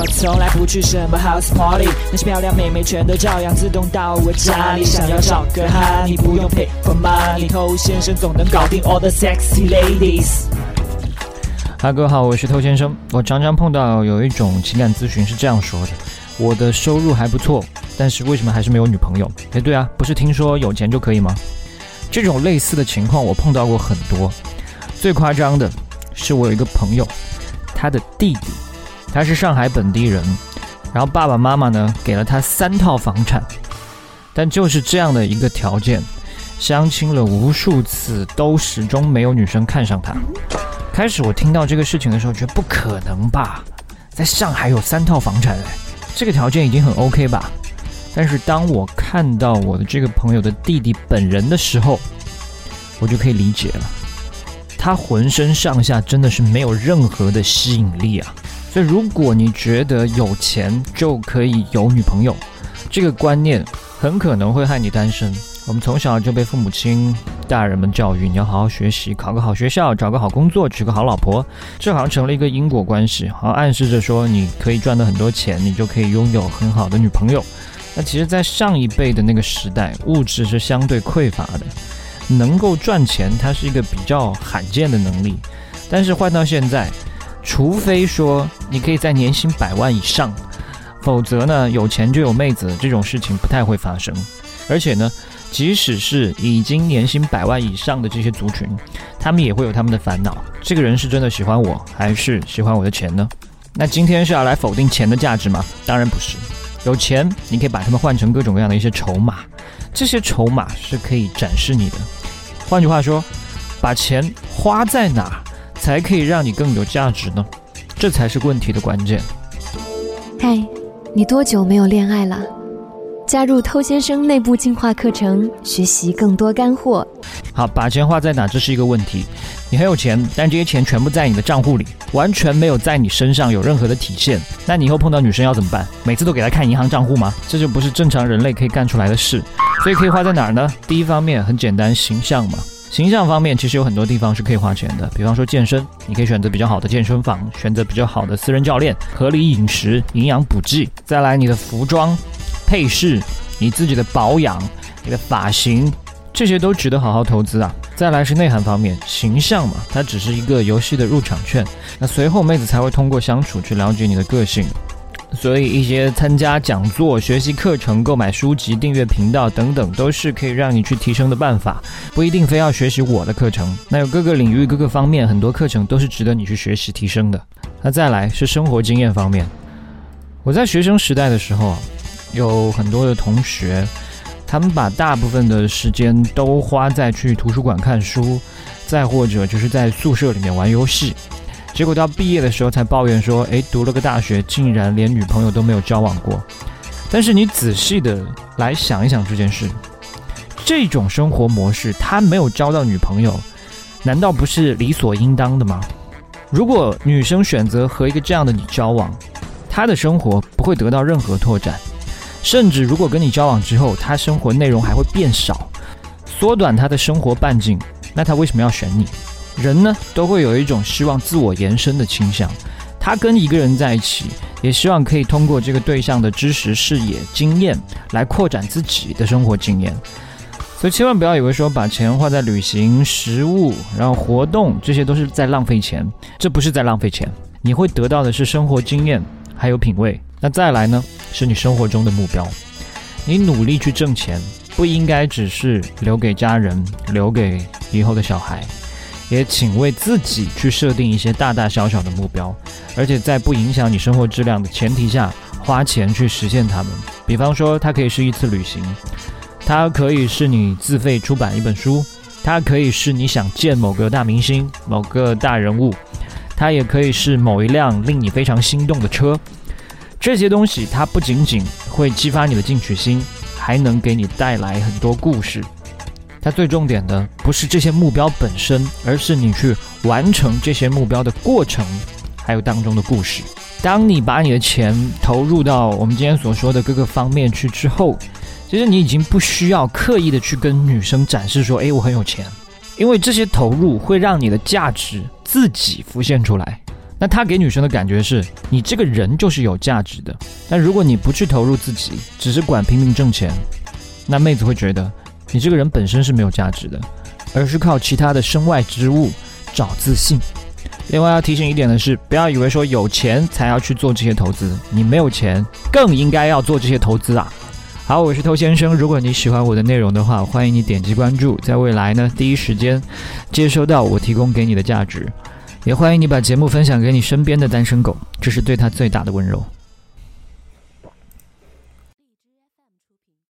我从来不去什么 house party，那些漂亮妹妹全都照样自动到我家里。想要找个哈，你不用 pay for money，偷先生总能搞定 all the sexy ladies。哈哥好，我是偷先生。我常常碰到有一种情感咨询是这样说的：我的收入还不错，但是为什么还是没有女朋友？哎，对啊，不是听说有钱就可以吗？这种类似的情况我碰到过很多。最夸张的是我有一个朋友，他的弟弟，他是上海本地人，然后爸爸妈妈呢给了他三套房产，但就是这样的一个条件，相亲了无数次都始终没有女生看上他。开始我听到这个事情的时候，觉得不可能吧，在上海有三套房产，哎，这个条件已经很 OK 吧。但是当我看到我的这个朋友的弟弟本人的时候，我就可以理解了。他浑身上下真的是没有任何的吸引力啊！所以如果你觉得有钱就可以有女朋友，这个观念很可能会害你单身。我们从小就被父母亲、大人们教育，你要好好学习，考个好学校，找个好工作，娶个好老婆，这好像成了一个因果关系，好像暗示着说你可以赚到很多钱，你就可以拥有很好的女朋友。那其实，在上一辈的那个时代，物质是相对匮乏的，能够赚钱，它是一个比较罕见的能力。但是换到现在，除非说你可以在年薪百万以上，否则呢，有钱就有妹子这种事情不太会发生。而且呢，即使是已经年薪百万以上的这些族群，他们也会有他们的烦恼：这个人是真的喜欢我，还是喜欢我的钱呢？那今天是要来否定钱的价值吗？当然不是。有钱，你可以把它们换成各种各样的一些筹码，这些筹码是可以展示你的。换句话说，把钱花在哪儿才可以让你更有价值呢？这才是问题的关键。嗨，你多久没有恋爱了？加入偷先生内部进化课程，学习更多干货。好，把钱花在哪，这是一个问题。你很有钱，但这些钱全部在你的账户里，完全没有在你身上有任何的体现。那你以后碰到女生要怎么办？每次都给她看银行账户吗？这就不是正常人类可以干出来的事。所以可以花在哪儿呢？第一方面很简单，形象嘛。形象方面其实有很多地方是可以花钱的，比方说健身，你可以选择比较好的健身房，选择比较好的私人教练，合理饮食，营养补剂。再来你的服装。配饰，你自己的保养，你的发型，这些都值得好好投资啊。再来是内涵方面，形象嘛，它只是一个游戏的入场券。那随后妹子才会通过相处去了解你的个性。所以一些参加讲座、学习课程、购买书籍、订阅频道等等，都是可以让你去提升的办法。不一定非要学习我的课程，那有各个领域、各个方面很多课程都是值得你去学习提升的。那再来是生活经验方面，我在学生时代的时候。有很多的同学，他们把大部分的时间都花在去图书馆看书，再或者就是在宿舍里面玩游戏，结果到毕业的时候才抱怨说：“诶，读了个大学，竟然连女朋友都没有交往过。”但是你仔细的来想一想这件事，这种生活模式，他没有交到女朋友，难道不是理所应当的吗？如果女生选择和一个这样的你交往，她的生活不会得到任何拓展。甚至如果跟你交往之后，她生活内容还会变少，缩短她的生活半径，那她为什么要选你？人呢，都会有一种希望自我延伸的倾向。他跟一个人在一起，也希望可以通过这个对象的知识、视野、经验来扩展自己的生活经验。所以千万不要以为说把钱花在旅行、食物，然后活动，这些都是在浪费钱。这不是在浪费钱，你会得到的是生活经验，还有品味。那再来呢？是你生活中的目标。你努力去挣钱，不应该只是留给家人、留给以后的小孩，也请为自己去设定一些大大小小的目标，而且在不影响你生活质量的前提下，花钱去实现它们。比方说，它可以是一次旅行，它可以是你自费出版一本书，它可以是你想见某个大明星、某个大人物，它也可以是某一辆令你非常心动的车。这些东西，它不仅仅会激发你的进取心，还能给你带来很多故事。它最重点的不是这些目标本身，而是你去完成这些目标的过程，还有当中的故事。当你把你的钱投入到我们今天所说的各个方面去之后，其实你已经不需要刻意的去跟女生展示说：“诶，我很有钱。”因为这些投入会让你的价值自己浮现出来。那他给女生的感觉是你这个人就是有价值的。但如果你不去投入自己，只是管拼命挣钱，那妹子会觉得你这个人本身是没有价值的，而是靠其他的身外之物找自信。另外要提醒一点的是，不要以为说有钱才要去做这些投资，你没有钱更应该要做这些投资啊。好，我是偷先生。如果你喜欢我的内容的话，欢迎你点击关注，在未来呢第一时间接收到我提供给你的价值。也欢迎你把节目分享给你身边的单身狗，这是对他最大的温柔。